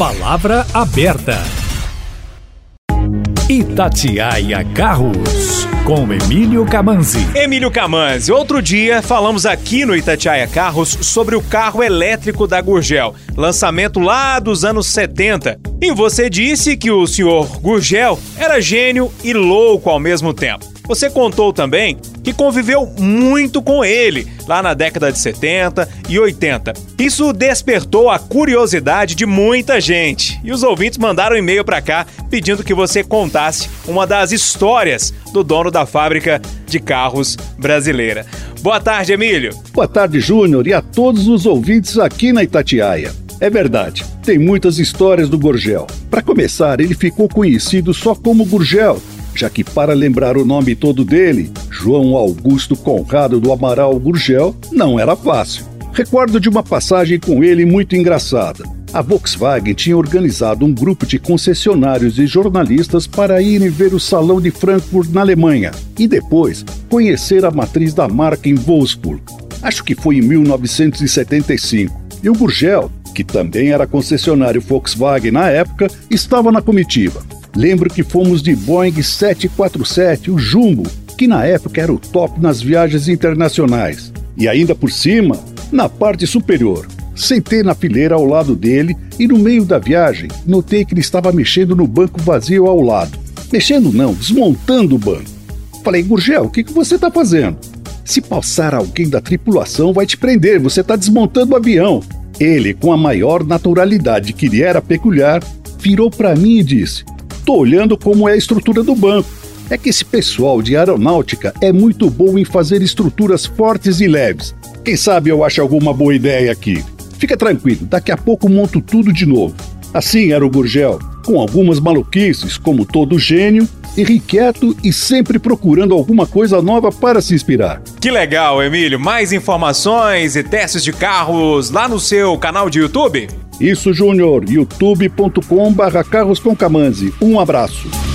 Palavra aberta. Itatiaia Carros, com Emílio Camanzi. Emílio Camanzi, outro dia falamos aqui no Itatiaia Carros sobre o carro elétrico da Gurgel, lançamento lá dos anos 70. E você disse que o senhor Gurgel era gênio e louco ao mesmo tempo. Você contou também que conviveu muito com ele lá na década de 70 e 80. Isso despertou a curiosidade de muita gente e os ouvintes mandaram um e-mail para cá pedindo que você contasse uma das histórias do dono da fábrica de carros brasileira. Boa tarde, Emílio. Boa tarde, Júnior, e a todos os ouvintes aqui na Itatiaia. É verdade, tem muitas histórias do Gurgel. Para começar, ele ficou conhecido só como Gurgel já que para lembrar o nome todo dele, João Augusto Conrado do Amaral Gurgel, não era fácil. Recordo de uma passagem com ele muito engraçada. A Volkswagen tinha organizado um grupo de concessionários e jornalistas para irem ver o Salão de Frankfurt na Alemanha e depois conhecer a matriz da marca em Wolfsburg. Acho que foi em 1975. E o Gurgel, que também era concessionário Volkswagen na época, estava na comitiva. Lembro que fomos de Boeing 747, o Jumbo, que na época era o top nas viagens internacionais. E ainda por cima, na parte superior. Sentei na fileira ao lado dele e no meio da viagem notei que ele estava mexendo no banco vazio ao lado. Mexendo não, desmontando o banco. Falei, Gurgel, o que, que você está fazendo? Se passar alguém da tripulação, vai te prender, você está desmontando o avião. Ele, com a maior naturalidade que lhe era peculiar, virou para mim e disse: Tô olhando como é a estrutura do banco. É que esse pessoal de aeronáutica é muito bom em fazer estruturas fortes e leves. Quem sabe eu acho alguma boa ideia aqui. Fica tranquilo, daqui a pouco monto tudo de novo. Assim era o Gurgel, com algumas maluquices, como todo gênio, irrequieto e sempre procurando alguma coisa nova para se inspirar. Que legal, Emílio! Mais informações e testes de carros lá no seu canal de YouTube? Isso, Júnior, youtube.com barra Um abraço.